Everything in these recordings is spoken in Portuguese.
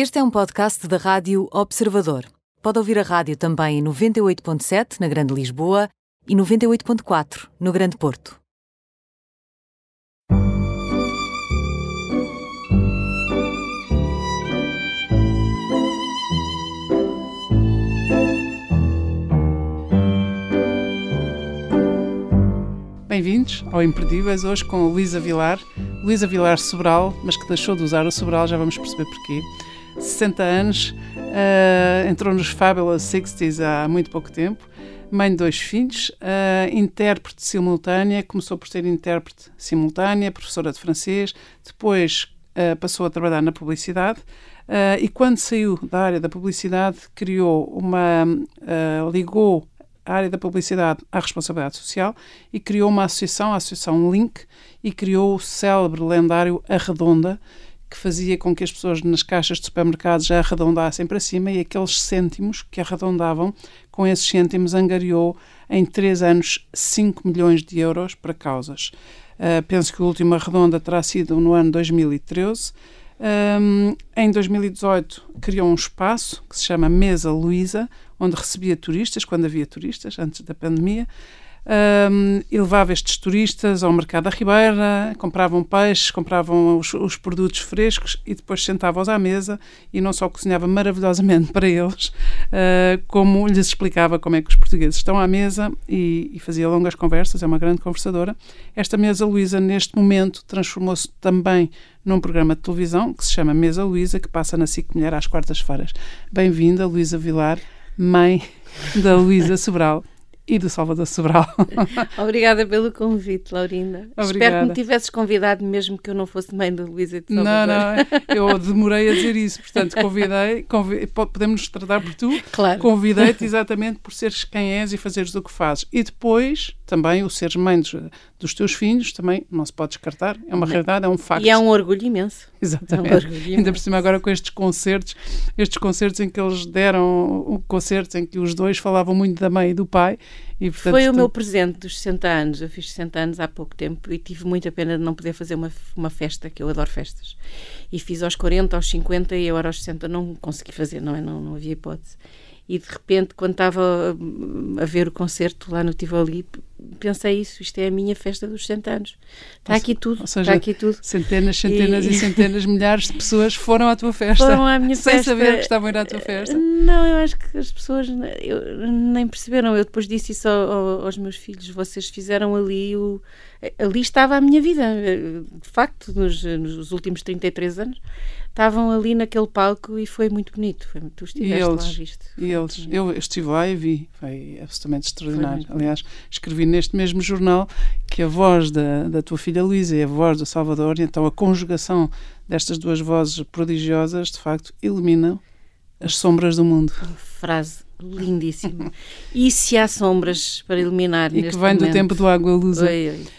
Este é um podcast da Rádio Observador. Pode ouvir a rádio também em 98.7 na Grande Lisboa e 98.4 no Grande Porto. Bem-vindos ao Imperdíveis, hoje com Luísa Vilar. Luísa Vilar Sobral, mas que deixou de usar o Sobral, já vamos perceber porquê. 60 anos, uh, entrou nos Fabulous 60s há muito pouco tempo, mãe de dois filhos, uh, intérprete simultânea, começou por ser intérprete simultânea, professora de francês, depois uh, passou a trabalhar na publicidade. E quando saiu da área da publicidade, criou uma. ligou a área da publicidade à responsabilidade social e criou uma associação, a Associação Link, e criou o célebre lendário Arredonda, que fazia com que as pessoas nas caixas de supermercados já arredondassem para cima e aqueles cêntimos que arredondavam, com esses cêntimos angariou em três anos 5 milhões de euros para causas. Uh, penso que o último arredonda terá sido no ano 2013. Um, em 2018 criou um espaço que se chama Mesa Luísa, onde recebia turistas, quando havia turistas, antes da pandemia, um, e levava estes turistas ao mercado da Ribeira, compravam peixes, compravam os, os produtos frescos e depois sentava-os à mesa e não só cozinhava maravilhosamente para eles, uh, como lhes explicava como é que os portugueses estão à mesa e, e fazia longas conversas, é uma grande conversadora. Esta mesa Luísa, neste momento, transformou-se também num programa de televisão que se chama Mesa Luísa, que passa na SIC Mulher às quartas-feiras. Bem-vinda, Luísa Vilar, mãe da Luísa Sobral e do Salvador Sobral. Obrigada pelo convite, Laurinda. Obrigada. Espero que me tivesses convidado mesmo que eu não fosse mãe da Luísa de Salvador. Não, não, eu demorei a dizer isso, portanto convidei, convidei podemos nos tratar por tu, claro. convidei-te exatamente por seres quem és e fazeres o que fazes. E depois, também, o seres mãe dos, dos teus filhos, também não se pode descartar, é uma realidade, é um facto. E é um orgulho imenso. Exatamente. É um orgulho imenso. Ainda por cima agora com estes concertos, estes concertos em que eles deram, concertos em que os dois falavam muito da mãe e do pai, e, portanto, Foi o meu presente dos 60 anos. Eu fiz 60 anos há pouco tempo e tive muita pena de não poder fazer uma, uma festa, que eu adoro festas. E fiz aos 40, aos 50 e agora aos 60 não consegui fazer, não é? Não, não havia hipótese e de repente, quando estava a ver o concerto lá no Tivoli, pensei isso, isto é a minha festa dos 60 anos. Está aqui tudo, seja, está aqui tudo. Centenas, centenas e, e centenas, milhares de pessoas foram à tua festa. Foram à minha sem festa. Sem saber que estavam a ir à tua festa. Não, eu acho que as pessoas eu, nem perceberam. Eu depois disse isso aos meus filhos, vocês fizeram ali o... Ali estava a minha vida, de facto, nos, nos últimos 33 anos estavam ali naquele palco e foi muito bonito. Foi, tu estiveste eles, lá, viste? E eles, eu estive lá e vi, foi absolutamente extraordinário. Aliás, escrevi neste mesmo jornal que a voz da, da tua filha Luísa e a voz do Salvador, e então a conjugação destas duas vozes prodigiosas, de facto, iluminam as sombras do mundo. Uma frase lindíssima. e se há sombras para iluminar E que vem momento? do tempo do Água Lusa. Oi, oi.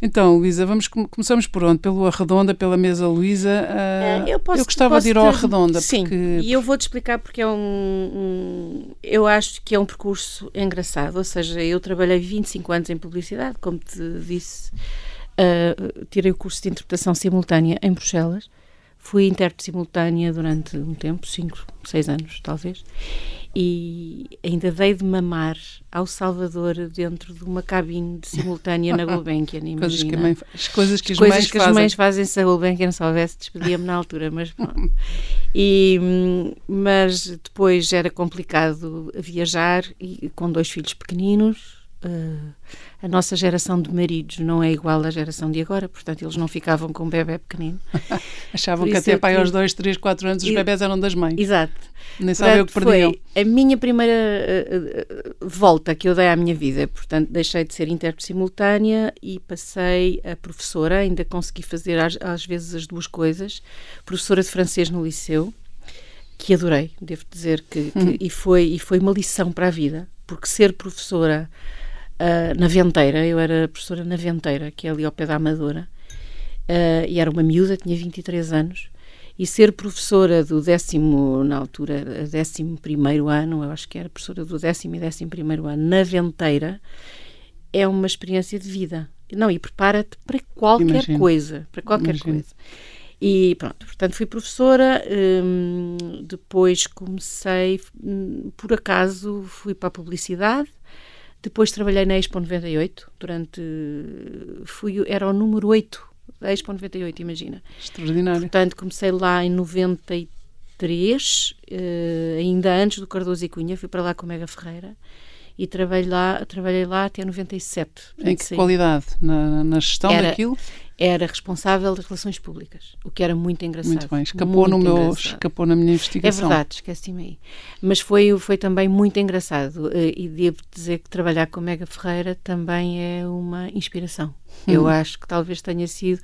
Então, Luísa, vamos começamos por onde? Pelo Arredonda, pela mesa Luísa. Uh, eu, posso, eu gostava de ir ao Arredonda. Sim, porque... e eu vou-te explicar porque é um, um, Eu acho que é um percurso engraçado. Ou seja, eu trabalhei 25 anos em publicidade, como te disse. Uh, tirei o curso de interpretação simultânea em Bruxelas. Fui intérprete simultânea durante um tempo, 5, 6 anos, talvez e ainda dei de mamar ao Salvador dentro de uma cabine de simultânea na Gulbenkian, imagina. Coisas que, mãe, as coisas que as coisas mães que fazem. as mães fazem se a Gulbenkian soubesse, despedia-me na altura, mas E, mas depois era complicado viajar e com dois filhos pequeninos, uh, a nossa geração de maridos não é igual à geração de agora, portanto eles não ficavam com um bebê pequenino. Achavam que até pai aos 2, 3, 4 anos os bebés eram das mães. Exato. Nem sabem o que perdiam. Foi a minha primeira uh, volta que eu dei à minha vida, portanto deixei de ser intérprete simultânea e passei a professora, ainda consegui fazer às, às vezes as duas coisas, professora de francês no liceu, que adorei, devo dizer que, que hum. e, foi, e foi uma lição para a vida, porque ser professora uh, na Venteira, eu era professora na Venteira, que é ali ao pé da Amadora, uh, e era uma miúda, tinha 23 anos, e ser professora do décimo, na altura, décimo primeiro ano, eu acho que era professora do décimo e décimo primeiro ano, na Venteira, é uma experiência de vida. Não, e prepara-te para qualquer Imagino. coisa, para qualquer Imagino. coisa. E pronto, portanto fui professora, hum, depois comecei, hum, por acaso, fui para a publicidade, depois trabalhei na Expo 98, durante, fui, era o número 8 da Expo 98, imagina. Extraordinário. Portanto, comecei lá em 93, eh, ainda antes do Cardoso e Cunha, fui para lá com o Mega Ferreira e trabalhei lá, trabalhei lá até 97. Em que sim. qualidade? Na, na gestão era, daquilo? Era responsável das relações públicas, o que era muito engraçado. Muito bem, escapou, no meu, escapou na minha investigação. É verdade, esqueci-me aí. Mas foi, foi também muito engraçado eh, e devo dizer que trabalhar com Mega Ferreira também é uma inspiração. Hum. Eu acho que talvez tenha sido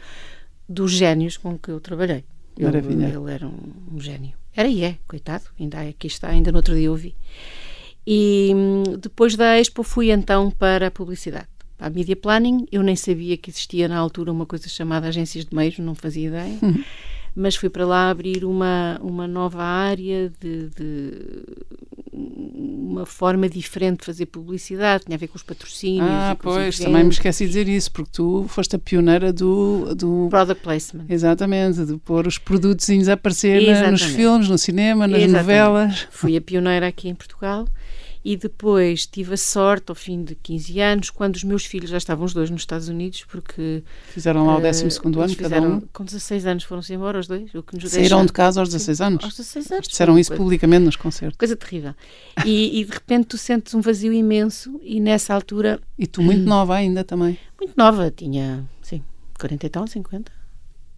dos génios com que eu trabalhei. Maravilha. Eu, ele era um, um gênio. Era e é, coitado, ainda aqui está, ainda no outro dia ouvi. E hum, depois da Expo fui então para a publicidade, para a Media Planning. Eu nem sabia que existia na altura uma coisa chamada agências de meios, não fazia ideia. Uhum. Mas fui para lá abrir uma, uma nova área de, de, uma forma diferente de fazer publicidade, tinha a ver com os patrocínios. Ah, pois, também me esqueci de dizer isso, porque tu foste a pioneira do, do. Product placement. Exatamente, de pôr os produtos a aparecer na, nos filmes, no cinema, nas Exatamente. novelas. Fui a pioneira aqui em Portugal e depois tive a sorte, ao fim de 15 anos, quando os meus filhos já estavam os dois nos Estados Unidos, porque. Fizeram lá o 12 uh, ano, fizeram, cada um. Com 16 anos foram-se embora os dois. O que nos Saíram deixa... de casa aos 16 anos? Aos 16 anos. Disseram isso coisa, publicamente nos concertos. Coisa terrível. E, e, de repente tu sentes um vazio imenso, e nessa altura. E tu muito nova ainda também? Muito nova, tinha, sim, 40 e tal, 50?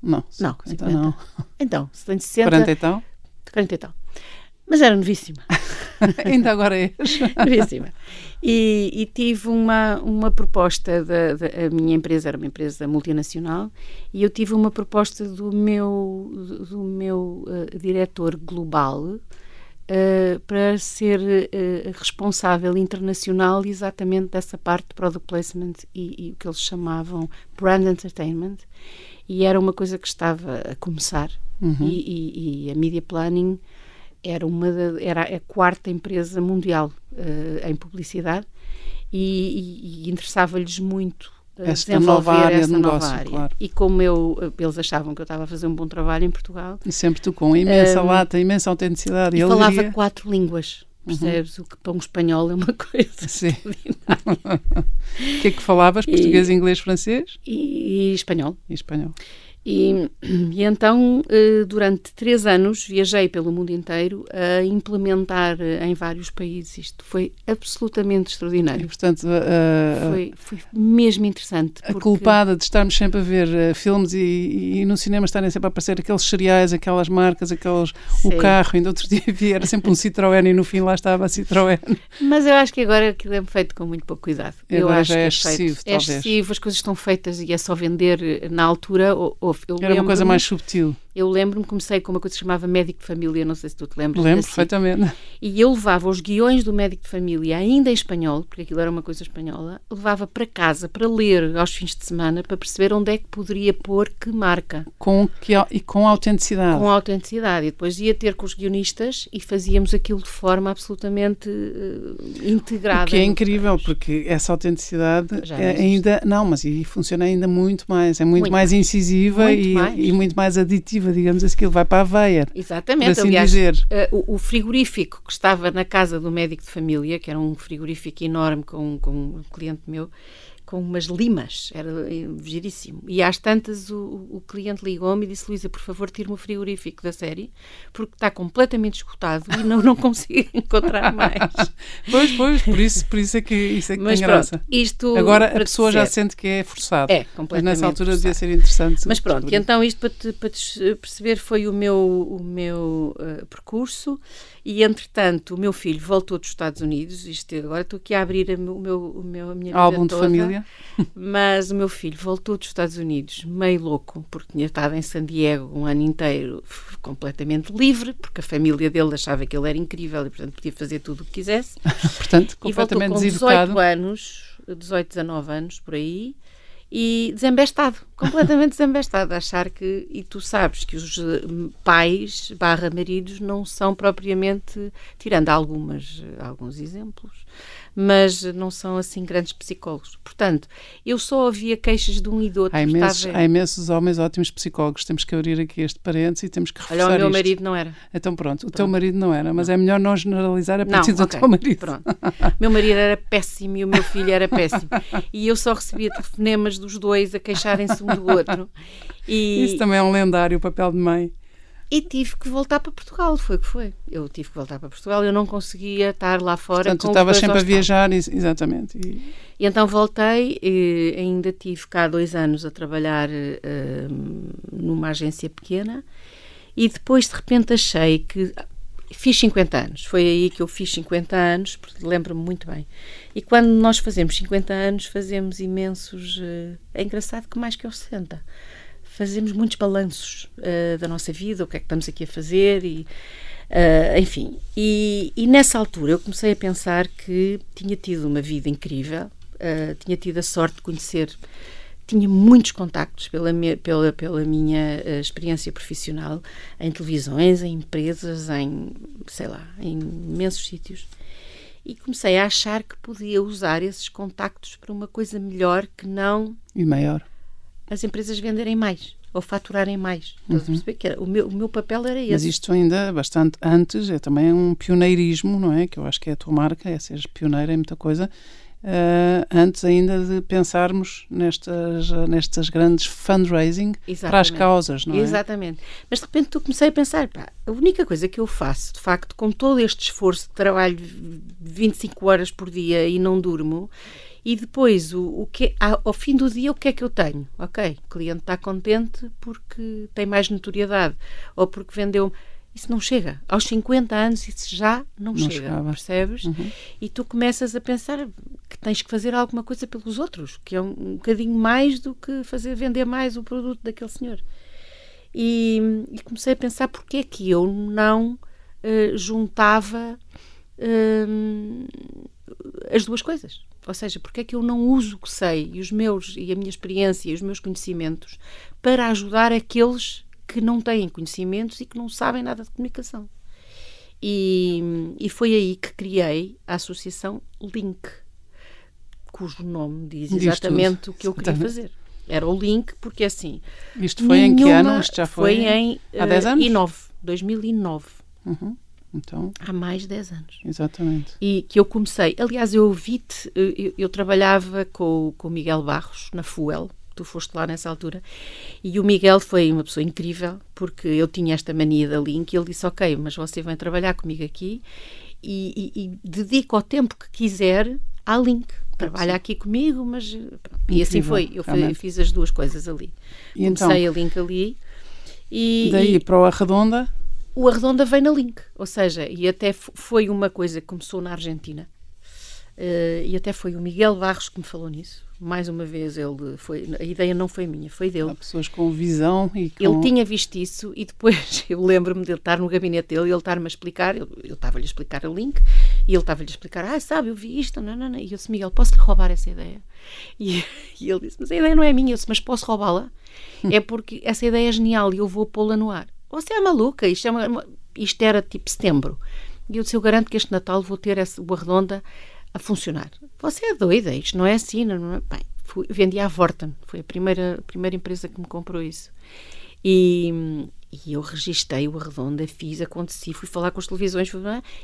Não, 50 não, 50. não. Então, se tem 60. 40 e tal? 40 e tal. Mas era novíssima. Ainda agora és. novíssima. E, e, tive uma, uma proposta, da, da, a minha empresa era uma empresa multinacional, e eu tive uma proposta do meu, do meu uh, diretor global uh, para ser uh, responsável internacional exatamente dessa parte de product placement e, e o que eles chamavam brand entertainment. E era uma coisa que estava a começar, uhum. e, e, e a media planning era, uma era a quarta empresa mundial uh, em publicidade e, e, e interessava-lhes muito uh, esta nova área essa de negócio, nova área. Claro. E como eu, eh, eles achavam que eu estava a fazer um bom trabalho em Portugal. E sempre tu com imensa um, lata, imensa autenticidade. E, falava quatro línguas. Percebes? Uhum. O que para um espanhol é uma coisa Sim. O que é que falavas? Português, e, inglês, francês? E, e espanhol. E espanhol. E, e, então, eh, durante três anos, viajei pelo mundo inteiro a implementar eh, em vários países. Isto foi absolutamente extraordinário. E, portanto, uh, foi, foi mesmo interessante. A culpada de estarmos sempre a ver filmes e, e, no cinema estarem sempre a aparecer aqueles cereais, aquelas marcas, aqueles, o carro. Ainda outro dia vi, era sempre um Citroën e no fim lá estava a Citroën. Mas eu acho que agora aquilo é feito com muito pouco cuidado. E eu acho já é, é excessivo, É excessivo, as coisas estão feitas e é só vender na altura ou eu Era uma coisa mais subtil. Eu lembro-me, comecei com uma coisa que se chamava médico de família, não sei se tu te lembras. Lembro perfeitamente. E eu levava os guiões do médico de família, ainda em espanhol, porque aquilo era uma coisa espanhola, levava para casa para ler aos fins de semana para perceber onde é que poderia pôr que marca. Com que, e com autenticidade. Com autenticidade. E depois ia ter com os guionistas e fazíamos aquilo de forma absolutamente uh, integrada. O que é incrível, porque essa autenticidade é ainda. Não, mas e funciona ainda muito mais. É muito, muito mais, mais incisiva muito e, mais. e muito mais aditiva digamos assim, que ele vai para a veia. Exatamente, assim aliás, dizer. O, o, frigorífico que estava na casa do médico de família, que era um frigorífico enorme com, com um cliente meu, com umas limas, era eh, giríssimo. E às tantas o, o cliente ligou-me e disse: Luísa, por favor, tire-me o frigorífico da série, porque está completamente esgotado e não, não consigo encontrar mais. pois, pois, por isso, por isso é que isso é que Mas tem pronto, graça. Isto Agora a pessoa já sente que é forçado. É, completamente. Mas nessa altura forçado. devia ser interessante. Mas pronto, e então isto para te, para te perceber foi o meu, o meu uh, percurso. E, entretanto, o meu filho voltou dos Estados Unidos. Isto, agora estou aqui a abrir a, o meu, o meu, a minha Álbum de família. Mas o meu filho voltou dos Estados Unidos meio louco, porque tinha estado em San Diego um ano inteiro completamente livre, porque a família dele achava que ele era incrível e, portanto, podia fazer tudo o que quisesse. portanto, completamente e voltou com 18 anos, 18, 19 anos, por aí, e desembestado, completamente desembestado, achar que, e tu sabes que os eh, pais barra maridos não são propriamente, tirando algumas, alguns exemplos, mas não são assim grandes psicólogos. Portanto, eu só ouvia queixas de um e do outro. Há imensos, há imensos homens ótimos psicólogos. Temos que abrir aqui este parênteses e temos que reforçar Olha, o meu isto. marido não era. Então pronto, o pronto. teu marido não era, mas não. é melhor não generalizar a partir não, do okay. teu marido. Pronto. meu marido era péssimo e o meu filho era péssimo. E eu só recebia telefonemas dos dois a queixarem-se um do outro. E... Isso também é um lendário, o papel de mãe. E tive que voltar para Portugal, foi o que foi. Eu tive que voltar para Portugal, eu não conseguia estar lá fora. Portanto, estavas sempre a viajar, exatamente. E... e... então voltei, e ainda tive cá dois anos a trabalhar uh, numa agência pequena e depois de repente achei que fiz 50 anos. Foi aí que eu fiz 50 anos, porque lembro-me muito bem. E quando nós fazemos 50 anos, fazemos imensos. Uh, é engraçado que mais que aos 60 fazemos muitos balanços uh, da nossa vida, o que é que estamos aqui a fazer e uh, enfim. E, e, nessa altura eu comecei a pensar que tinha tido uma vida incrível, uh, tinha tido a sorte de conhecer, tinha muitos contactos pela, me, pela, pela minha experiência profissional em televisões, em empresas, em sei lá, em imensos sítios. E comecei a achar que podia usar esses contactos para uma coisa melhor que não. E maior as empresas venderem mais ou faturarem mais. Uhum. perceber que era, o, meu, o meu papel era esse. Mas isto ainda bastante antes, é também um pioneirismo, não é? Que eu acho que é a tua marca, é seres pioneira em muita coisa. Uh, antes ainda de pensarmos nestas, nestas grandes fundraising Exatamente. para as causas, não é? Exatamente. Mas de repente tu comecei a pensar, pá, a única coisa que eu faço, de facto, com todo este esforço de trabalho 25 horas por dia e não durmo, e depois, o, o que, ao fim do dia, o que é que eu tenho? Ok, o cliente está contente porque tem mais notoriedade ou porque vendeu. Isso não chega. Aos 50 anos isso já não, não chega, chegava. percebes? Uhum. E tu começas a pensar que tens que fazer alguma coisa pelos outros, que é um, um bocadinho mais do que fazer vender mais o produto daquele senhor. E, e comecei a pensar porque é que eu não uh, juntava uh, as duas coisas. Ou seja, porque é que eu não uso o que sei e os meus e a minha experiência e os meus conhecimentos para ajudar aqueles que não têm conhecimentos e que não sabem nada de comunicação. E, e foi aí que criei a associação Link, cujo nome diz exatamente o que eu queria fazer. Era o Link, porque assim. Isto foi em que ano? Isto já foi? Foi em há 10 anos? 2009. 2009. Uhum. Então, Há mais de 10 anos. Exatamente. E que eu comecei. Aliás, eu vi-te, eu, eu, trabalhava com, com o Miguel Barros na Fuel, tu foste lá nessa altura, e o Miguel foi uma pessoa incrível, porque eu tinha esta mania da Link, e ele disse: Ok, mas você vem trabalhar comigo aqui e, e, e dedica o tempo que quiser à Link. Trabalha aqui comigo, mas. Pronto. E assim foi. Eu, fui, fiz as duas coisas ali. E Comecei então, a Link ali. E, daí para o Arredonda? O Arredonda vem na Link, ou seja, e até foi uma coisa que começou na Argentina. Uh, e até foi o Miguel Barros que me falou nisso. Mais uma vez, ele foi. A ideia não foi minha, foi dele. Há pessoas com visão e com... Ele tinha visto isso e depois eu lembro-me dele estar no gabinete dele e ele estar-me a explicar. Eu estava-lhe a explicar o link e ele estava-lhe a explicar: Ah, sabe, eu vi isto. Não, não, não. E eu disse: Miguel, posso-lhe roubar essa ideia? E, e, ele disse: Mas a ideia não é minha. Eu disse: Mas posso roubá-la? é porque essa ideia é genial e eu vou pô-la no ar. Você é maluca, isto, é uma, isto era tipo setembro. E eu disse: Eu garanto que este Natal vou ter essa boa redonda a funcionar. Você é doida, isto não é assim. Não é? Bem, fui, vendi à Vorten, foi a primeira, a primeira empresa que me comprou isso. E, e eu registrei o Arredonda, fiz, aconteci, fui falar com as televisões,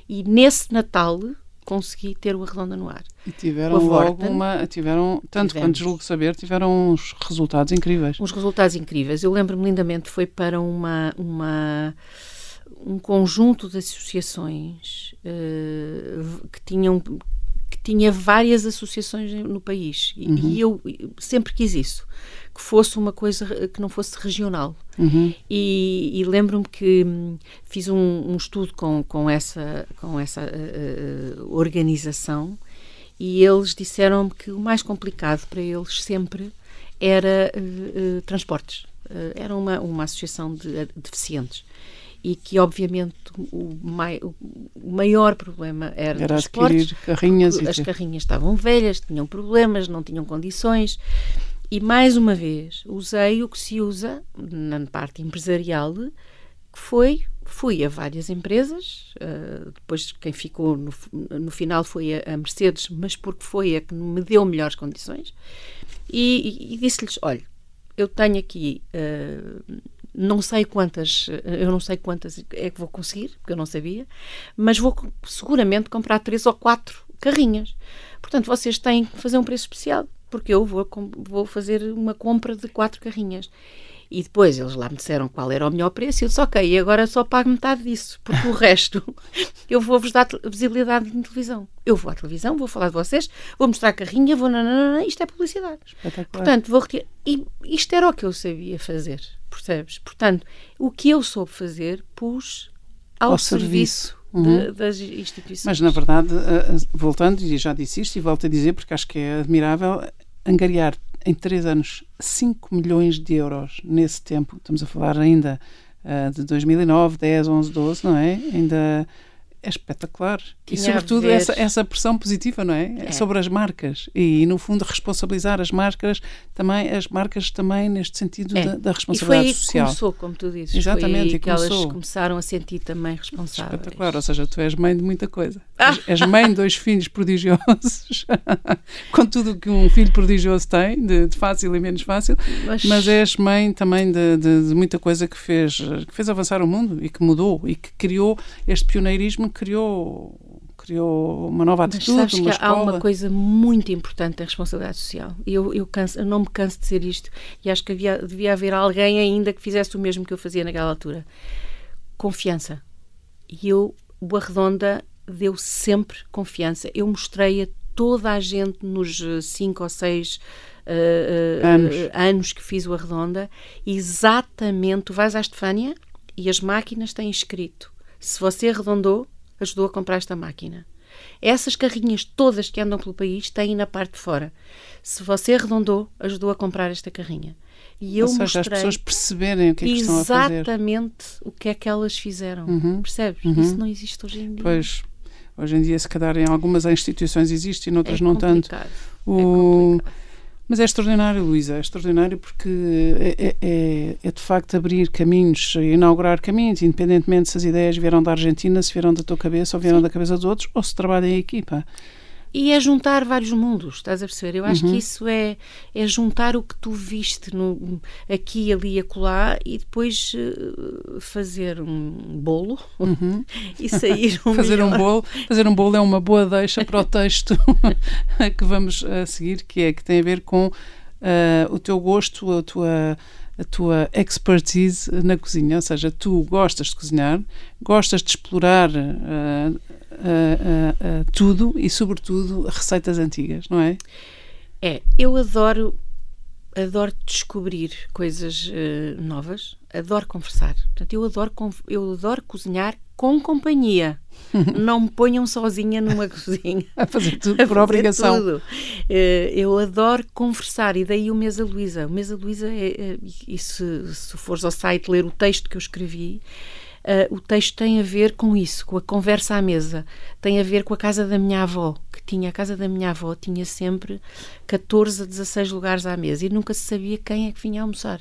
e nesse Natal consegui ter o Arredonda no ar. E tiveram logo uma, tiveram, tanto tivemos. quanto julgo saber, tiveram uns resultados incríveis. Uns resultados incríveis. Eu lembro-me lindamente, foi para uma, uma um conjunto de associações uh, que tinham tinha várias associações no país e, Uhum. e eu sempre quis isso que fosse uma coisa que não fosse regional Uhum. e, e lembro-me que hum, fiz um, um estudo com, com essa com essa uh, uh, organização e eles disseram-me que o mais complicado para eles sempre era uh, transportes era uma, uma associação de deficientes e que obviamente o, mai, o maior problema era, Era adquirir carrinhas as carrinhas estavam velhas, tinham problemas, não tinham condições. E mais uma vez, usei o que se usa na parte empresarial, que foi fui a várias empresas, uh, depois quem ficou no, no final foi a, a, Mercedes, mas porque foi a que me deu melhores condições, e, e, e disse-lhes: olha, eu tenho aqui uh, não sei quantas, eu não sei quantas é que vou conseguir, porque eu não sabia, mas vou seguramente comprar três ou quatro carrinhas. Portanto, vocês têm que fazer um preço especial porque eu vou, vou fazer uma compra de quatro carrinhas. E depois eles lá me disseram qual era o melhor preço e eu disse, ok, agora só pago metade disso, porque o resto eu vou-vos dar visibilidade na televisão. Eu vou à televisão, vou falar de vocês, vou mostrar a carrinha, vou... Nananana, isto é publicidade. Portanto, vou retirar... E isto era o que eu sabia fazer, percebes? Portanto, o que eu soube fazer, pus ao, ao serviço. serviço. Uhum. das instituições. Mas, na verdade, eh, eh, voltando, e já disse isto e volto a dizer, porque acho que é admirável, angariar em três anos 5 milhões de euros nesse tempo, estamos a falar ainda uh, de 2009, 10, 11, 12, não é? Ainda é espetacular. Tinha e, sobretudo, essa, essa pressão positiva, não é? é? Sobre as marcas. E, no fundo, responsabilizar as marcas também, as marcas também neste sentido é. da, da, responsabilidade social. E foi aí que começou, como tu dizes. Exatamente. Foi que elas começaram a sentir também responsáveis. Espetacular. Ou seja, tu és mãe de muita coisa. Ah. És, mãe de dois filhos prodigiosos, com tudo que um filho prodigioso tem, de, de fácil e menos fácil, mas, mas és mãe também de, de, de muita coisa que fez, que fez avançar o mundo e que mudou e que criou este pioneirismo criou criou uma nova atitude, Mas sabes uma que escola. há uma coisa muito importante da responsabilidade social. Eu, eu, canso, eu não me canso de dizer isto e acho que havia, devia haver alguém ainda que fizesse o mesmo que eu fazia naquela altura. Confiança. E eu, o Arredonda deu sempre confiança. Eu mostrei a toda a gente nos cinco ou seis uh, uh, anos. anos que fiz o Arredonda exatamente, tu vais à Estefânia e as máquinas têm escrito se você arredondou, ajudou a comprar esta máquina. Essas carrinhas todas que andam pelo país têm na parte de fora. Se você arredondou, ajudou a comprar esta carrinha. E eu Ou seja, mostrei as pessoas perceberem o que é que estão a fazer. Exatamente o que é que elas fizeram. Uhum. Percebes? Uhum. Isso não existe hoje em dia. Pois, hoje em dia, se calhar, em algumas instituições existe e noutras é não tanto. É o... É complicado. Mas é extraordinário, Luísa, é extraordinário porque é, é, é, é, de facto abrir caminhos, inaugurar caminhos, independentemente se as ideias vieram da Argentina, se vieram da tua cabeça ou vieram Sim. da cabeça dos outros, ou se trabalha em equipa. E é juntar vários mundos, estás a perceber? Eu acho uhum. que isso é, é juntar o que tu viste no, aqui, ali e acolá e depois uh, fazer um bolo uhum. e sair um fazer melhor. um bolo Fazer um bolo é uma boa deixa para o texto que vamos a seguir, que é que tem a ver com uh, o teu gosto, a tua a tua expertise na cozinha, ou seja, tu gostas de cozinhar, gostas de explorar uh, uh, uh, tudo e, sobretudo, receitas antigas, não é? É, eu adoro adoro descobrir coisas novas, adoro conversar. Portanto, eu adoro, eu adoro cozinhar com companhia. Não me ponham sozinha numa cozinha. A fazer tudo por obrigação. Tudo. Eu adoro conversar e daí o Mesa Luísa. O Mesa Luísa, é, é, e se, se fores ao site ler o texto que eu escrevi, Uh, o texto tem a ver com isso, com a conversa à mesa. Tem a ver com a casa da minha avó, que tinha a casa da minha avó, tinha sempre 14 a 16 lugares à mesa e nunca se sabia quem é que vinha almoçar.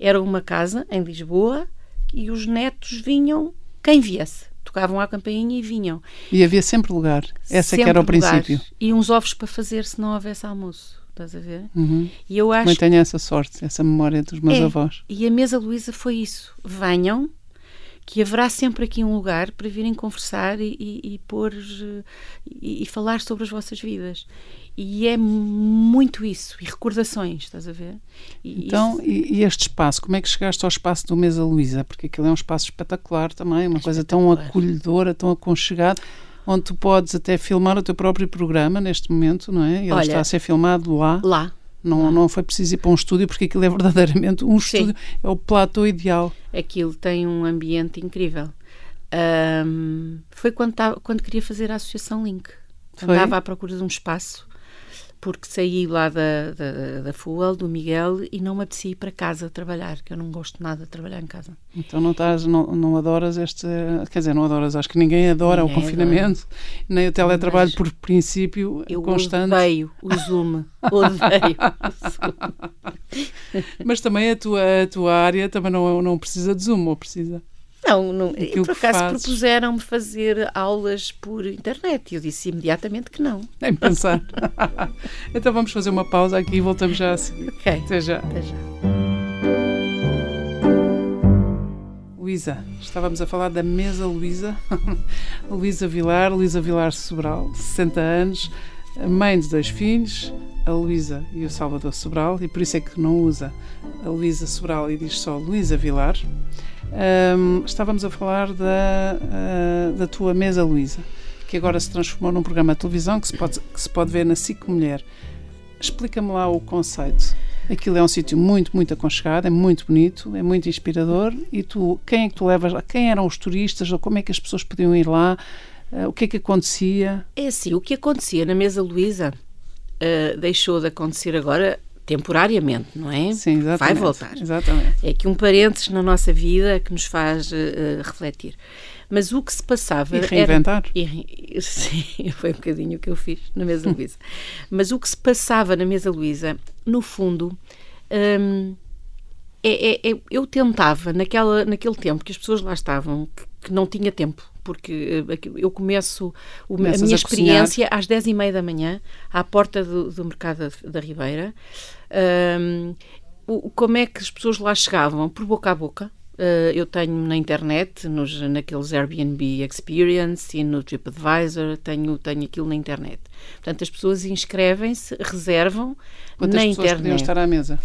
Era uma casa em Lisboa e os netos vinham quem viesse. Tocavam à campainha e vinham. E havia sempre lugar. Essa sempre que era o princípio. E uns ovos para fazer se não houvesse almoço. Estás a ver? Uhum. E eu acho. Também tenho essa sorte, essa memória dos meus é, avós. E a mesa Luísa foi isso. Venham, que haverá sempre aqui um lugar para virem conversar e, e, e pôr e, e, falar sobre as vossas vidas. E é muito isso, e recordações, estás a ver? então, e, este espaço, como é que chegaste ao espaço do Mesa Luísa? Porque aquilo é um espaço espetacular também, uma é coisa tão acolhedora, tão aconchegada onde tu podes até filmar o teu próprio programa neste momento, não é? Ele Olha, está a ser filmado lá. Lá, não, não foi preciso ir para um estúdio, porque aquilo é verdadeiramente um Sim. estúdio, é o platô ideal. Aquilo tem um ambiente incrível. Um, foi quando, tava, quando queria fazer a Associação Link. Andava à procura de um espaço porque saí lá da, da, da Fuel, do Miguel, e não me apetecia ir para casa trabalhar, que eu não gosto nada de trabalhar em casa. Então não, estás, não, não adoras este. Quer dizer, não adoras, acho que ninguém adora ninguém o confinamento, adora. nem o teletrabalho Mas por princípio eu constante. Odeio o Zoom. odeio o Zoom. Mas também a tua, a tua área também não, não precisa de Zoom, ou precisa? Não, não por acaso propuseram-me fazer aulas por internet e eu disse imediatamente que não. Nem pensar. então vamos fazer uma pausa aqui e voltamos já a seguir. Ok. Até já. Até já. Luísa, estávamos a falar da mesa Luísa. Luísa Vilar, Luísa Vilar Sobral, 60 anos, mãe de dois filhos, a Luísa e o Salvador Sobral, e por isso é que não usa a Luísa Sobral e diz só Luísa Vilar. Um, estávamos a falar da, uh, da tua mesa, Luísa, que agora se transformou num programa de televisão que se pode, que se pode ver na SIC Mulher. Explica-me lá o conceito. Aquilo é um sítio muito, muito aconchegado, é muito bonito, é muito inspirador. E tu, quem é que tu levas lá? Quem eram os turistas? Ou como é que as pessoas podiam ir lá? Uh, o que é que acontecia? É assim, o que acontecia na mesa Luísa uh, deixou de acontecer agora temporariamente, não é? Sim, exatamente. Vai voltar. Exatamente. É que um parênteses na nossa vida que nos faz uh, refletir. Mas o que se passava. E reinventar. Era, e, sim, foi um bocadinho o que eu fiz na Mesa Luísa. Mas o que se passava na Mesa Luísa, no fundo. Um, é, é, é, eu tentava, naquela, naquele tempo que as pessoas lá estavam, que, que não tinha tempo, porque eh, eu começo a minha experiência às 10 e meia da manhã, à porta do, do Mercado da, Ribeira. Um, como é que as pessoas lá chegavam? Por boca a boca. Uh, eu tenho na internet, nos, naqueles Airbnb Experience e no TripAdvisor, tenho, tenho aquilo na internet. Portanto, as pessoas inscrevem-se, reservam Quantas na pessoas internet. podiam estar à mesa?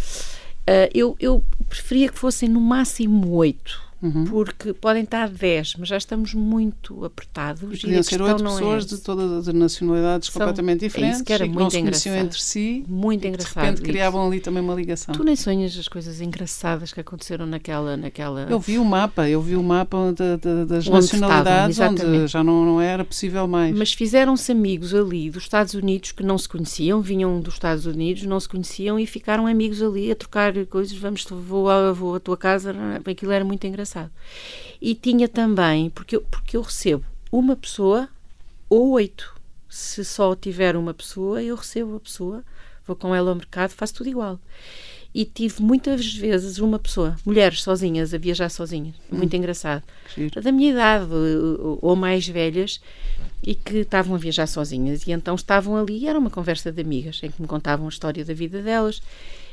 Uh, eu, eu preferia que fossem no máximo oito Uhum. porque podem estar 10, mas já estamos muito apertados. Podiam ser oito pessoas é de todas as nacionalidades São, completamente diferentes é isso que era e que muito não se engraçado. conheciam entre si. Muito e engraçado. De repente criavam ali também uma ligação. Tu nem sonhas as coisas engraçadas que aconteceram naquela. naquela... Eu vi o mapa, eu vi o mapa de, de, das onde nacionalidades estavam, onde já não, não era possível mais. Mas fizeram-se amigos ali dos Estados Unidos que não se conheciam, vinham dos Estados Unidos, não se conheciam e ficaram amigos ali a trocar coisas. Vamos, vou, vou à tua casa, aquilo era muito engraçado. E tinha também, porque eu, porque eu recebo uma pessoa ou oito. Se só tiver uma pessoa, eu recebo a pessoa, vou com ela ao mercado, faço tudo igual. E tive muitas vezes uma pessoa, mulheres sozinhas, a viajar sozinhas, hum. muito engraçado, Giro. da minha idade ou mais velhas, e que estavam a viajar sozinhas. E então estavam ali, e era uma conversa de amigas, em que me contavam a história da vida delas.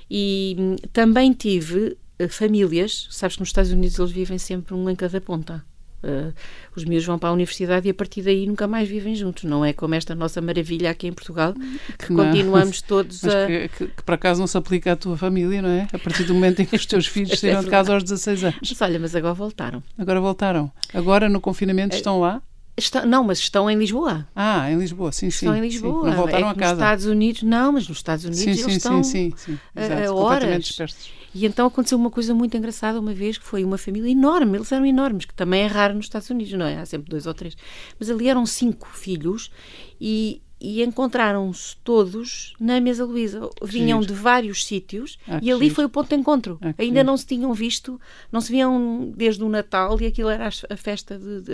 E hum, também tive famílias, sabes que nos Estados Unidos eles vivem sempre um em cada ponta. Uh, os meus vão para a universidade e a partir daí nunca mais vivem juntos. Não é como esta nossa maravilha aqui em Portugal, que não. continuamos todos Mas a. Que, que, que, por acaso não se aplica à tua família, não é? A partir do momento em que os teus filhos é saíram de casa aos 16 anos. Mas olha, mas agora voltaram. Agora voltaram. Agora no confinamento é, estão lá? Está, não, mas estão em Lisboa. Ah, em Lisboa, sim, estão sim. Estão em Lisboa. Sim, não voltaram é a casa. Nos Estados Unidos, não, mas nos Estados Unidos sim, eles sim, estão sim, sim, sim. Exato, a, horas. Dispersos. E então aconteceu uma coisa muito engraçada uma vez, que foi uma família enorme, eles eram enormes, que também é raro nos Estados Unidos, não é? Há sempre dois ou três. Mas ali eram cinco filhos e, e encontraram-se todos na Mesa Luísa. Vinham de vários sítios ah, e ali foi o ponto de encontro. Ah, Ainda não se tinham visto, não se viam desde o Natal e aquilo era a festa, de, de,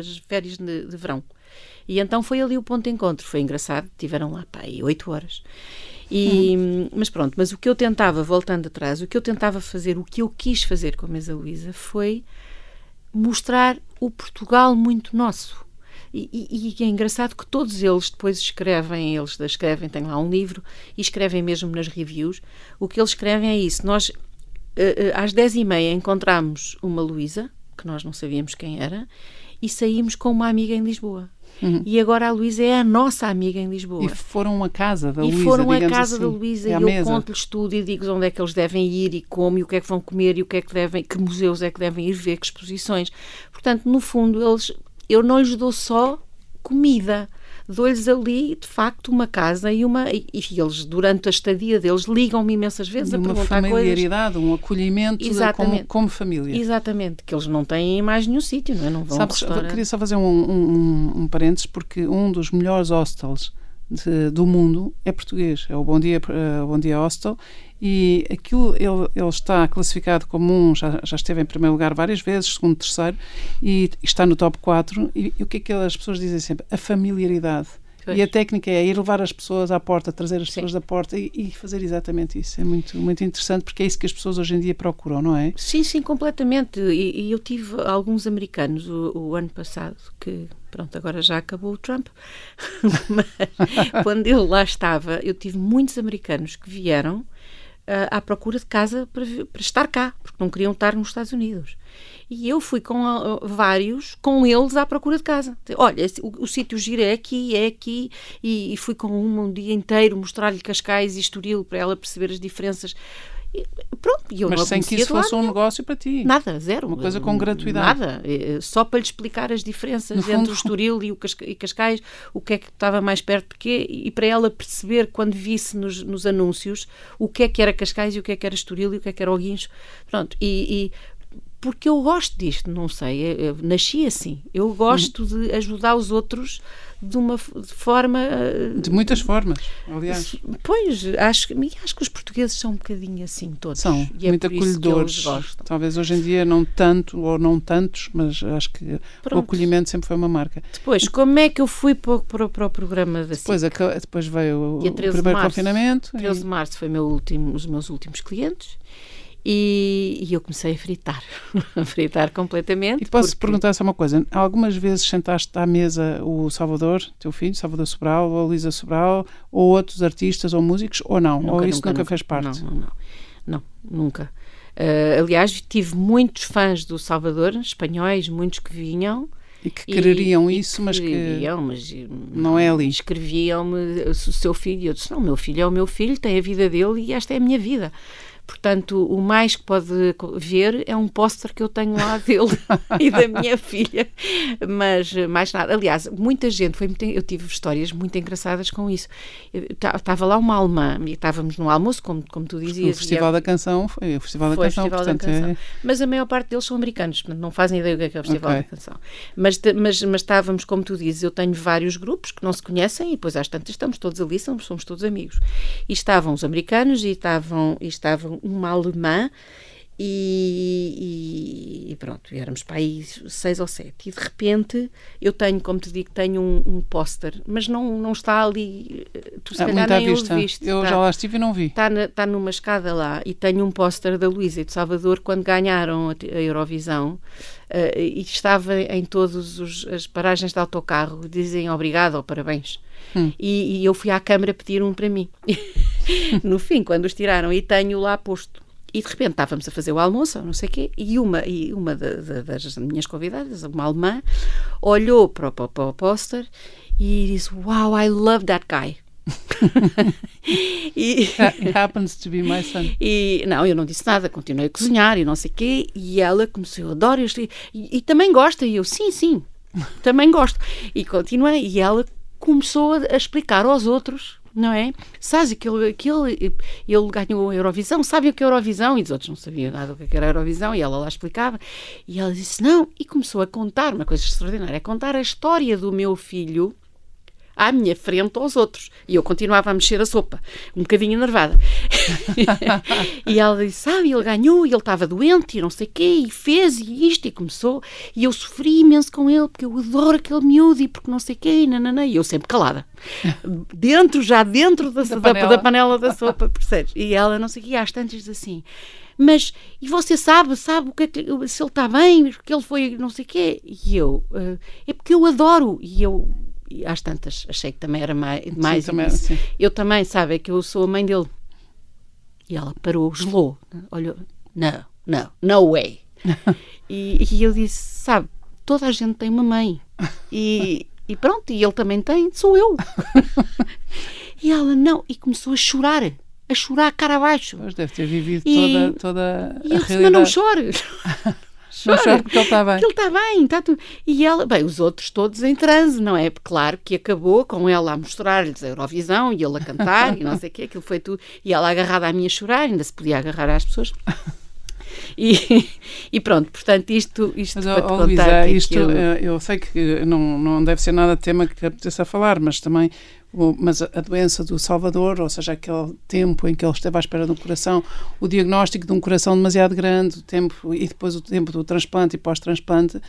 as férias de, de verão. E então foi ali o ponto de encontro. Foi engraçado, tiveram lá, pá, oito horas. E, hum. Mas pronto, mas o que eu tentava, voltando atrás, o que eu tentava fazer, o que eu quis fazer com a Mesa Luísa foi mostrar o Portugal muito nosso. E, e, é engraçado que todos eles depois escrevem, eles escrevem, têm lá um livro e escrevem mesmo nas reviews. O que eles escrevem é isso. Nós, eh, eh, às dez e meia, encontramos uma Luísa, que nós não sabíamos quem era, e saímos com uma amiga em Lisboa. Uhum. E agora a Luísa é a nossa amiga em Lisboa. E foram a casa da Luísa. E foram a casa assim. da Luísa é e eu conto-lhes tudo e digo onde é que eles devem ir e como e o que é que vão comer e o que é que devem, que museus é que devem ir ver, que exposições. Portanto, no fundo, eles eu não lhes dou só comida dou-lhes ali, de facto, uma casa e uma. E, e eles, durante a estadia deles, ligam-me imensas vezes e a perguntar coisas. Uma familiaridade, um acolhimento como, como, família. Exatamente, que eles não têm em mais nenhum sítio, não é? Não vão Sabes, queria só fazer um, um, um parênteses, porque um dos melhores hostels de, do mundo é português, é o Bom Dia, uh, Bom Dia Hostel, e aquilo ele, ele está classificado como um, já, já esteve em primeiro lugar várias vezes, segundo, terceiro, e está no top 4. E, e o que é que as pessoas dizem sempre? A familiaridade. Pois. E a técnica é ir levar as pessoas à porta, trazer as Sim. pessoas da porta e, e, fazer exatamente isso. É muito, muito interessante porque é isso que as pessoas hoje em dia procuram, não é? Sim, sim, completamente. E, e eu tive alguns americanos o, o, ano passado que, pronto, agora já acabou o Trump, mas quando eu lá estava, eu tive muitos americanos que vieram à procura de casa para, para estar cá, porque não queriam estar nos Estados Unidos. E eu fui com uh, vários, com eles à procura de casa. Olha, o, o sítio giro é aqui, é aqui, e, e fui com uma um dia inteiro mostrar-lhe Cascais e Estoril para ela perceber as diferenças. E, pronto, eu Mas sem que isso fosse um negócio para ti. Nada, zero. Uma coisa com gratuidade. Nada. Eh, só para lhe explicar as diferenças no entre fundo... o Estoril e o Cascais, o que é que estava mais perto, porque e para ela perceber quando visse nos, nos anúncios o que é que era Cascais e o que é que era Estoril e o que é que era o Guincho. Pronto, e, e porque eu gosto disto, não sei, eu, nasci assim. Eu gosto uhum. de ajudar os outros de uma forma. De muitas formas, aliás. Pois, acho, acho que os portugueses são um bocadinho assim, todos. São, e é muito acolhedores. Talvez hoje em dia não tanto ou não tantos, mas acho que Pronto. o acolhimento sempre foi uma marca. Depois, como é que eu fui para, para, para o programa da depois, depois veio o, primeiro março, confinamento. 13 de março foi meu último, os meus últimos clientes. E, e, eu comecei a fritar, a fritar completamente. E posso porque... perguntar só uma coisa: algumas vezes sentaste à mesa o Salvador, teu filho, Salvador Sobral, ou a Luísa Sobral, ou outros artistas ou músicos, ou não? Nunca, ou isso nunca, nunca, nunca fez parte? Não, não, não, não nunca. Uh, aliás, tive muitos fãs do Salvador, espanhóis, muitos que vinham. E que quereriam e, isso, e mas quereriam, que mas não é ali. Escreviam-me o seu filho. E eu disse: Não, meu filho é o meu filho, tem a vida dele e esta é a minha vida. Portanto, o mais que pode ver é um póster que eu tenho lá dele e da minha filha, mas mais nada. Aliás, muita gente, foi muito, eu tive histórias muito engraçadas com isso. Estava lá uma alemã, e estávamos no almoço, como, como tu dizias. O Festival da Canção foi o Festival da foi Canção, Festival portanto, da Canção. É... Mas a maior parte deles são americanos, portanto, não fazem ideia do que é, que é o Festival okay. da Canção. Mas, mas, mas estávamos, como tu dizes, eu tenho vários grupos que não se conhecem e depois às tantas estamos todos ali, somos, somos todos amigos. E estavam os americanos e estavam, e estavam uma alemã e, e, pronto, éramos para aí seis ou sete. E de repente eu tenho, como te digo, tenho um, um póster, mas não, não está ali. Tu se ah, calhar nem vista. viste. Eu está, já lá estive e não vi. Está, na, está numa escada lá e tenho um póster da Luísa e de Salvador quando ganharam a, a Eurovisão. Uh, e estava em todas as paragens de autocarro, dizem obrigado ou parabéns. Hum. E, e eu fui à Câmara pedir um para mim. no fim, quando os tiraram, e tenho lá posto. E de repente estávamos a fazer o almoço, não sei o quê, e uma, e uma das minhas convidadas, uma alemã, olhou para o, para o póster e disse: Wow, I love that guy. e, It happens to be my son. E não, eu não disse nada, continuei a cozinhar e não sei o quê, e ela começou, eu adoro este, e, e também gosta, e eu, sim, sim, também gosto. E continuei, e ela começou a explicar aos outros não é? Sabes que ele, que ele, ganhou a Eurovisão, sabe o que é Eurovisão? E os outros não sabiam nada do que era Eurovisão, e ela lá explicava. E ela disse: Não, e começou a contar uma coisa extraordinária: a contar a história do meu filho à minha frente aos outros. E eu continuava a mexer a sopa, um bocadinho enervada. e ela disse: Sabe, ele ganhou e ele estava doente e não sei o quê, e fez e isto e começou. E eu sofri imenso com ele porque eu adoro aquele miúdo e porque não sei o quê, e, nanana, e eu sempre calada. dentro, já dentro da, da, panela. da panela da sopa, percebes? E ela não sei o quê, às tantas assim mas e você sabe, sabe o que, é que se ele está bem, porque ele foi não sei o quê? E eu, uh, é porque eu adoro, e eu e às tantas achei que também era mais. mais sim, também, sim. Eu também, sabe, é que eu sou a mãe dele. E ela parou, gelou, olhou, não, não, no way. e, e eu disse, sabe, toda a gente tem uma mãe. E, e pronto, e ele também tem, sou eu. e ela, não, e começou a chorar a chorar cara abaixo. Mas deve ter vivido e, toda, toda e a eu disse, mas não chores. Não chora porque ele está bem. Porque ele está bem, está tudo. E ela, bem, os outros todos em transe, não é? Claro que acabou com ela a mostrar-lhes a Eurovisão e ele a cantar e não sei o quê, aquilo foi tudo. E ela agarrada a mim a chorar, ainda se podia agarrar às pessoas. E, e pronto, portanto, isto, isto mas, para oh, Luísa, isto, aquilo- eh, eu sei que não, não deve ser nada tema que apeteça falar, mas também o- mas a a doença do Salvador, ou seja, aquele tempo em que ele esteve à espera de um coração, o diagnóstico de um coração demasiado grande, o tempo e depois o tempo do transplante e pós-transplante,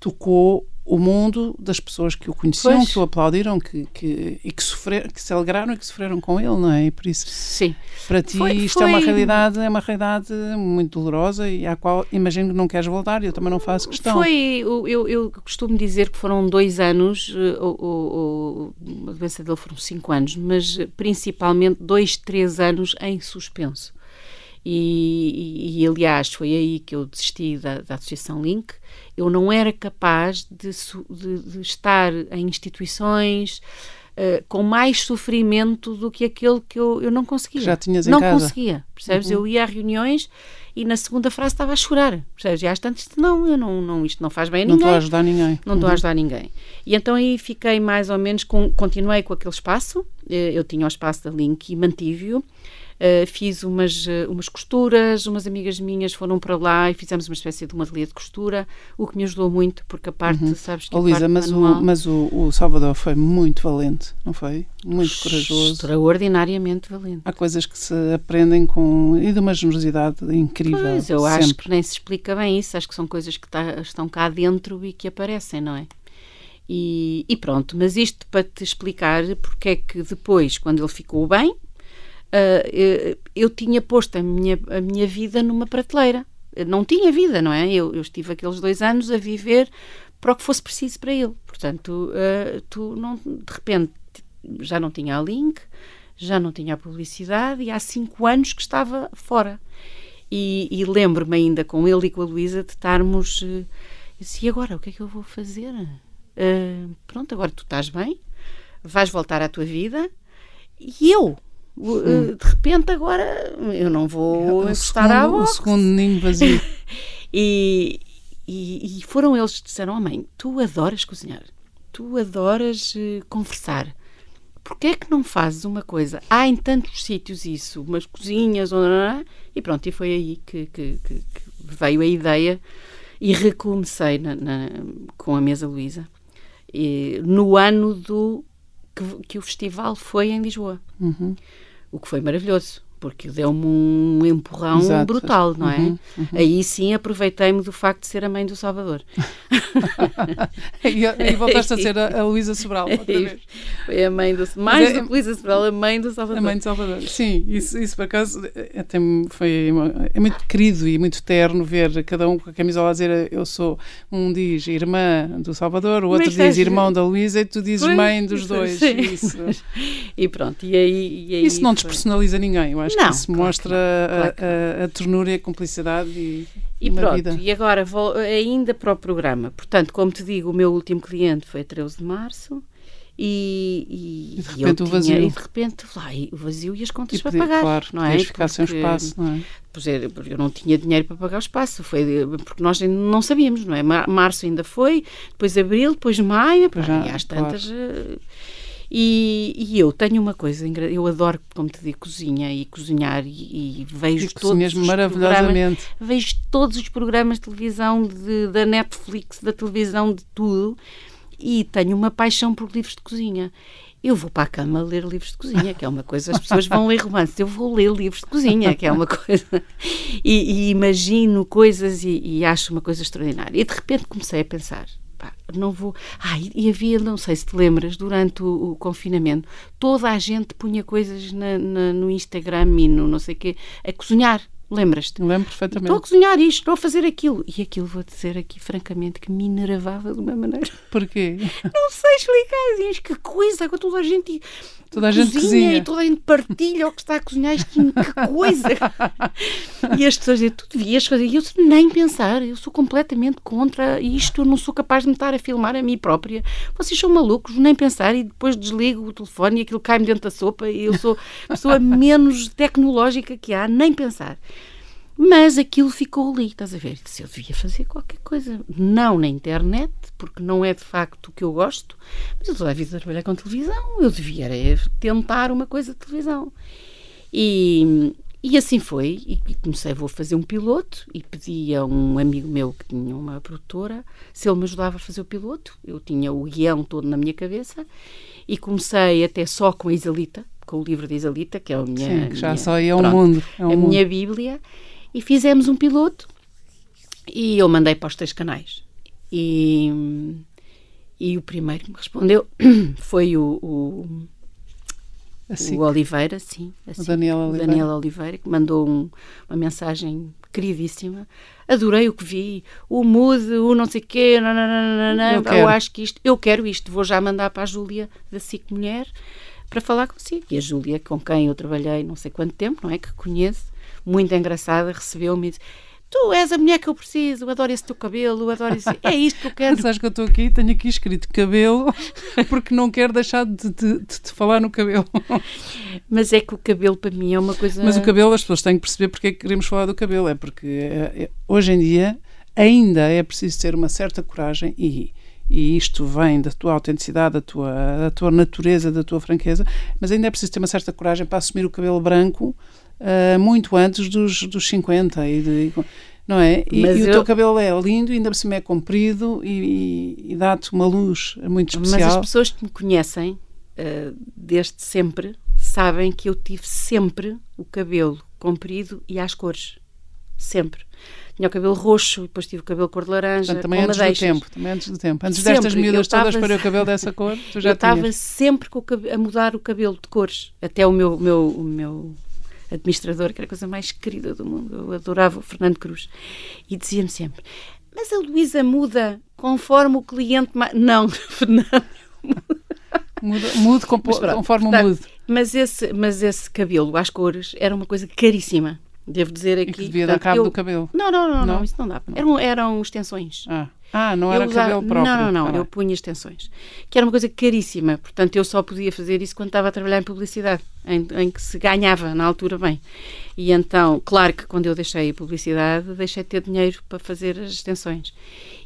tocou o mundo das pessoas que o conheciam, Pois. que o aplaudiram que, que, e que, sofreram, que se alegraram e que sofreram com ele, não é? E por isso, Sim, para ti, Foi- isto é uma foi- realidade, é uma realidade muito dolorosa e à qual imagino que não queres voltar, e eu também não faço questão. Foi, eu, eu costumo dizer que foram dois anos, eh, o, o- o- a doença dele foram cinco anos, mas principalmente dois, três anos em suspenso. E, e- e, aliás, foi aí que eu desisti da, da Associação Link. Eu não era capaz de, de- de estar em instituições eh, com mais sofrimento do que aquele que eu, eu não conseguia. Já tinhas em não casa. conseguia, percebes? Eu ia a reuniões e na segunda frase estava a chorar, percebes? E às tantas, não, eu não, não, isto não faz bem a Não ninguém. estou a ajudar ninguém. Não estou a ajudar ninguém. E então aí fiquei mais ou menos, com, continuei com aquele espaço, eu tinha o espaço da Link e mantive-o. Eh, fiz umas, eh, umas costuras, umas amigas minhas foram para lá e fizemos uma espécie de uma ateliê de costura, o que me ajudou muito, porque a parte, sabes que Oh, Luísa, parte mas, o, manual, mas o, o Salvador foi muito valente, não foi? Muito corajoso. extraordinariamente valente. Há coisas que se aprendem com. e de uma generosidade incrível. Pois, eu acho sempre. que nem se explica bem isso, acho que são coisas que tá- estão cá dentro e que aparecem, não é? E, e pronto, mas isto para te explicar porque é que depois, quando ele ficou bem, ah, eu, tinha posto a minha, a minha vida numa prateleira. Eu Não tinha vida, não é? Eu, eu estive aqueles dois anos a viver para o que fosse preciso para ele. Portanto, ah, tu não, de repente já não tinha a link, já não tinha a publicidade e há cinco anos que estava fora. E, e lembro-me ainda com ele e com a Luísa de estarmos. disse, e agora? O que é que eu vou fazer? Pronto, agora tu estás bem, vais voltar à tua vida e eu. eh, De repente, agora eu não vou o, encostar à segundo, o boxe. segundo ninho vazio. E, e, e foram eles que disseram: Oh mãe, tu adoras cozinhar, tu adoras eh, conversar. Porquê é que não fazes uma coisa? Há em tantos sítios isso, umas cozinhas, e pronto, e foi aí que, que- que- que veio a ideia e recomecei na- na- com a Mesa Luísa e no ano do que, que o festival foi em Lisboa, Uhum. o que foi maravilhoso. Porque deu-me um empurrão Exato. brutal, não é? Uhum, uhum. Aí sim aproveitei-me do facto de ser a mãe do Salvador. e, e voltaste a ser a, a Luísa Sobral outra vez. Foi a mãe do mais é- do que Luísa Sobral, a mãe do Salvador. A mãe de Salvador. Sim, isso, isso por acaso é, tem- foi, é muito querido e muito terno ver cada um com a camisola a dizer eu sou, um diz irmã do Salvador, o outro Mas diz estás- irmão da Luísa e tu dizes mãe dos dois. sim. Isso, E pronto, e aí, e aí isso não foi. despersonaliza ninguém. Eu acho Não, que isso claro mostra que não, a- claro que a, a ternura e a cumplicidade e, E uma pronto, vida. e agora vou ainda para o programa. Portanto, como te digo, o meu último cliente foi a 13 de março e, e, E de eu repente o tinha- vazio. E de repente, lá, e o vazio e as contas E para poder- pagar. claro, não é? ficar sem espaço, não é? Pois é, porque eu não tinha dinheiro para pagar o espaço, foi porque nós ainda não sabíamos, não é? Mar- Março ainda foi, depois abril, depois maio, pá, já, e às claro. tantas. eh, E, e eu tenho uma coisa, eu adoro, como te digo, cozinha e cozinhar e, e vejo E todos os programas, maravilhosamente. vejo todos os programas de televisão de- da Netflix, da televisão, de tudo, e tenho uma paixão por livros de cozinha. Eu vou para a cama ler livros de cozinha, que é uma coisa, as pessoas vão ler romances, eu vou ler livros de cozinha, que é uma coisa. E, e imagino coisas e, e acho uma coisa extraordinária. E de repente comecei a pensar. Pá, Não vou. Ah, e havia, não sei se te lembras, durante o, o confinamento, toda a gente punha coisas na- na- no Instagram e no não sei o quê, a cozinhar. Lembras-te? Lembro Estou a perfeitamente. cozinhar isto, estou a fazer aquilo. E aquilo vou dizer aqui, francamente, que me enervava de uma maneira. Porquê? Não sei explicar. Diz que coisa, agora toda a gente. Toda a gente cozinha. e toda a gente partilha o que está a cozinhar. Isto, que coisa! e as pessoas dizem, tu devias fazer. E eu nem pensar, eu sou completamente contra isto, eu não sou capaz de me estar a filmar a mim própria. Vocês são malucos, nem pensar. E depois desligo o telefone e aquilo cai-me dentro da sopa. E eu sou a pessoa menos tecnológica que há, nem pensar. Mas aquilo ficou ali, estás a ver? Se eu devia fazer qualquer coisa, não na internet, porque não é de facto o que eu gosto, mas eu toda a vida trabalhei com televisão, eu devia tentar uma coisa de televisão. E, E assim foi, e comecei, vou fazer um piloto, e pedi a um amigo meu que tinha uma produtora se ele me ajudava a fazer o piloto. Eu tinha o guião todo na minha cabeça, e comecei até só com a Isalita, com o livro de Isalita, que é a minha. Sim, já minha, só é um pronto, mundo. É um a mundo. minha Bíblia, e fizemos um piloto, e eu mandei para os três canais. E, e o primeiro que me respondeu foi o, o Assim. O Oliveira, sim. Assim, o Daniel Oliveira. Daniel Oliveira, que mandou um, uma mensagem queridíssima. Adorei o que vi, o mood, o não sei quê, nananana, eu, eu acho que isto, eu quero isto, vou já mandar para a Júlia da SIC Mulher para falar consigo. E a Júlia, com quem eu trabalhei não sei quanto tempo, não é? Que conheço, muito engraçada, recebeu-me e disse tu és a mulher que eu preciso, adoro esse teu cabelo, adoro esse... é isto que eu quero. Sabes que eu estou aqui, tenho aqui escrito cabelo, porque não quero deixar de, de, de, te falar no cabelo. Mas é que o cabelo para mim é uma coisa... Mas o cabelo, as pessoas têm que perceber porque é que queremos falar do cabelo, é porque é, é, hoje em dia ainda é preciso ter uma certa coragem e e isto vem da tua autenticidade, da tua, da tua natureza, da tua franqueza, mas ainda é preciso ter uma certa coragem para assumir o cabelo branco uh, muito antes dos, dos 50 e de, não é? E, e o teu cabelo é lindo, ainda por cima é comprido e, e, e dá-te uma luz muito especial. Mas as pessoas que me conhecem uh, desde sempre sabem que eu tive sempre o cabelo comprido e às cores. Sempre. Tinha o cabelo roxo e depois tive o cabelo cor de laranja. Portanto, também antes do tempo. Também antes do tempo. Antes sempre. destas miúdas todas para o cabelo dessa cor, tu já Eu estava sempre a mudar o cabelo de cores. Até o meu, meu, o meu administrador, que era a coisa mais querida do mundo. Eu adorava o Fernando Cruz. E dizia-me sempre: Mas a Luísa muda conforme o cliente. Não, Fernando. Muda, conforme o mudo. Mas esse, mas esse cabelo às cores era uma coisa caríssima. Devo dizer aqui. E que devia dar cabo eu... do cabelo. Não, não, não, não, não, isso não dá. Eram, eram extensões. Ah. Ah, não era usava... cabelo próprio? Não, não, não, eu punha extensões. Que era uma coisa caríssima, portanto eu só podia fazer isso quando estava a trabalhar em publicidade, em, em, que se ganhava na altura bem. E então, claro que quando eu deixei a publicidade, deixei de ter dinheiro para fazer as extensões.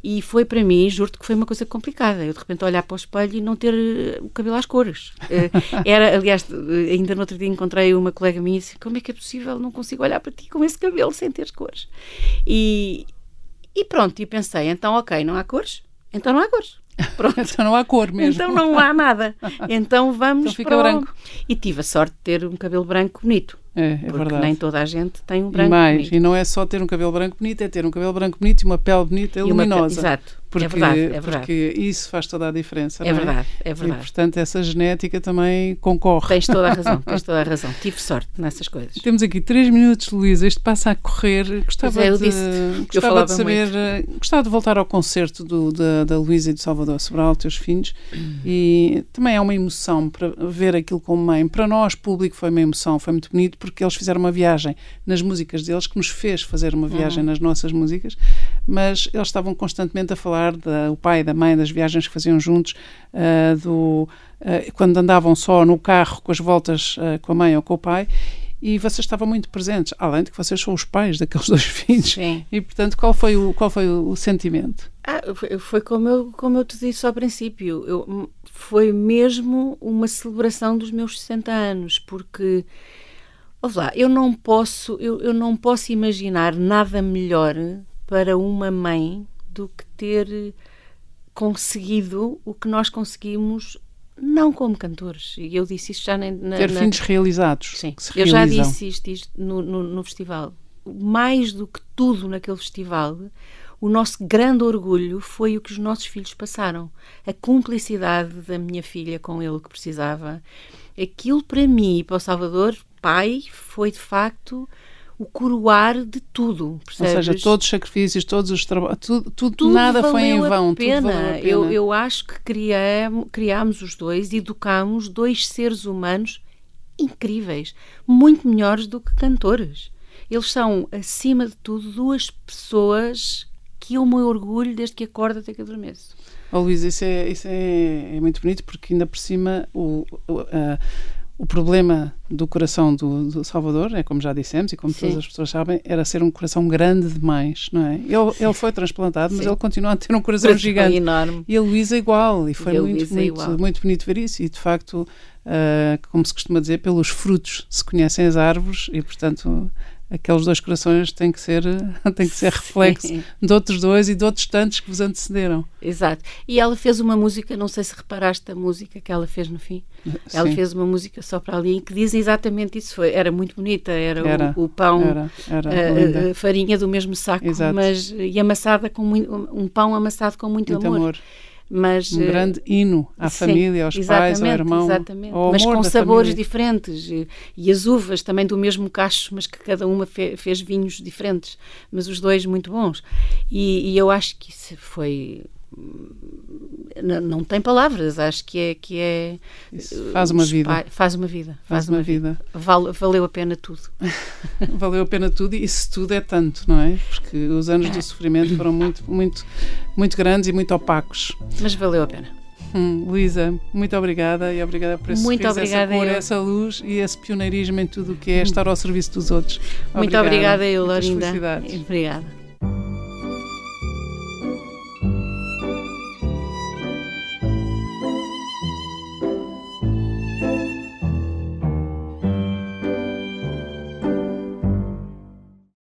E foi para mim, juro-te que foi uma coisa complicada. Eu de repente olhar para o espelho e não ter eh, o cabelo às cores. Eh, era, aliás, ainda no outro dia encontrei uma colega minha e disse: Como é que é possível? Não consigo olhar para ti com esse cabelo sem ter cores. E, e pronto, e pensei, então ok, não há cores? Então não há cores. Pronto. então não há cor mesmo. Então não há nada. Então vamos então fica branco. E tive a sorte de ter um cabelo branco bonito. É, é porque verdade. nem toda a gente tem um branco e mais, bonito. E não é só ter um cabelo branco bonito, é ter um cabelo branco bonito e uma pele bonita e, e luminosa. Uma, exato. Porque, é verdade, é verdade. Porque isso faz toda a diferença. É, é verdade, é verdade. E, portanto, essa genética também concorre. Tens toda a razão, tens toda a razão. Tive sorte nessas coisas. Temos aqui três minutos, Luísa. Isto passa a correr. Gostava é, de, gostava de saber. Muito. Eh, gostava de voltar ao concerto do, da, da Luísa e do Salvador Sobral, teus filhos. E também é uma emoção para ver aquilo como mãe. Para nós, público, foi uma emoção. Foi muito bonito porque eles fizeram uma viagem nas músicas deles que nos fez fazer uma viagem uhum. nas nossas músicas. Mas eles estavam constantemente a falar do pai da mãe, das viagens que faziam juntos, uh, do, uh, quando andavam só no carro com as voltas uh, com a mãe ou com o pai. E vocês estavam muito presentes, além de que vocês são os pais daqueles dois filhos. Sim. E, portanto, qual foi o, qual foi o, sentimento? Ah, foi, foi como, eu, como eu te disse ao princípio. Eu, foi mesmo uma celebração dos meus 60 anos, porque lá, eu não posso, eu, eu não posso imaginar nada melhor para uma mãe do que ter conseguido o que nós conseguimos não como cantores. E eu disse isto já na. na ter fins realizados. Sim, eu já disse isto, isto no, no, no, festival. Mais do que tudo naquele festival, o nosso grande orgulho foi o que os nossos filhos passaram. A cumplicidade da minha filha com ele que precisava. Aquilo para mim e para o Salvador, pai, foi de facto o coroar de tudo. Percebes? Ou seja, todos os sacrifícios, todos os trabalhos, tudo, tudo, tudo, nada foi em vão. Pena. Tudo a pena. Eu, eu acho que criamos, criámos os dois, educámos dois seres humanos incríveis, muito melhores do que cantores. Eles são, acima de tudo, duas pessoas que eu me orgulho desde que acordo até que adormeço. Oh, Luís, isso, é, isso é, é, muito bonito porque ainda por cima o, o uh, o problema do coração do, do, Salvador, é como já dissemos e como Sim. todas as pessoas sabem, era ser um coração grande demais, não é? Ele, ele foi transplantado, Sim. mas ele continua a ter um coração gigante. Enorme. E a Luísa igual, e foi e muito, muito, muito bonito ver isso. E de facto, uh, como se costuma dizer, pelos frutos se conhecem as árvores e, portanto, aqueles dois corações têm que ser, têm que ser reflexo Sim. de outros dois e de outros tantos que vos antecederam. Exato. E ela fez uma música, não sei se reparaste a música que ela fez no fim. Sim. Ela fez uma música só para ali que diz exatamente isso. Foi, era muito bonita, era, era o, o, pão, era, era a, a, farinha do mesmo saco, Exato. mas e amassada com muito, um pão amassado com muito, muito amor. amor mas um grande hino à sim, família, aos pais, ao irmão, exatamente. Ao mas com sabores família. diferentes e, e, as uvas também do mesmo cacho, mas que cada uma fe, fez vinhos diferentes, mas os dois muito bons. E, e eu acho que isso foi não, não tem palavras, acho que é que é Isso faz uma vida. Faz uma vida. Faz, faz uma, vida. vida. Val, valeu a pena tudo. valeu a pena tudo e isso tudo é tanto, não é? Porque os anos do sofrimento foram muito, muito, muito grandes e muito opacos. Mas valeu a pena. Hum, Luísa, muito obrigada e obrigada por esse muito sorriso, obrigada essa cor, eu. essa luz e esse pioneirismo em tudo o que é estar ao serviço dos outros. Muito obrigada, eu, Lorinda. Obrigada.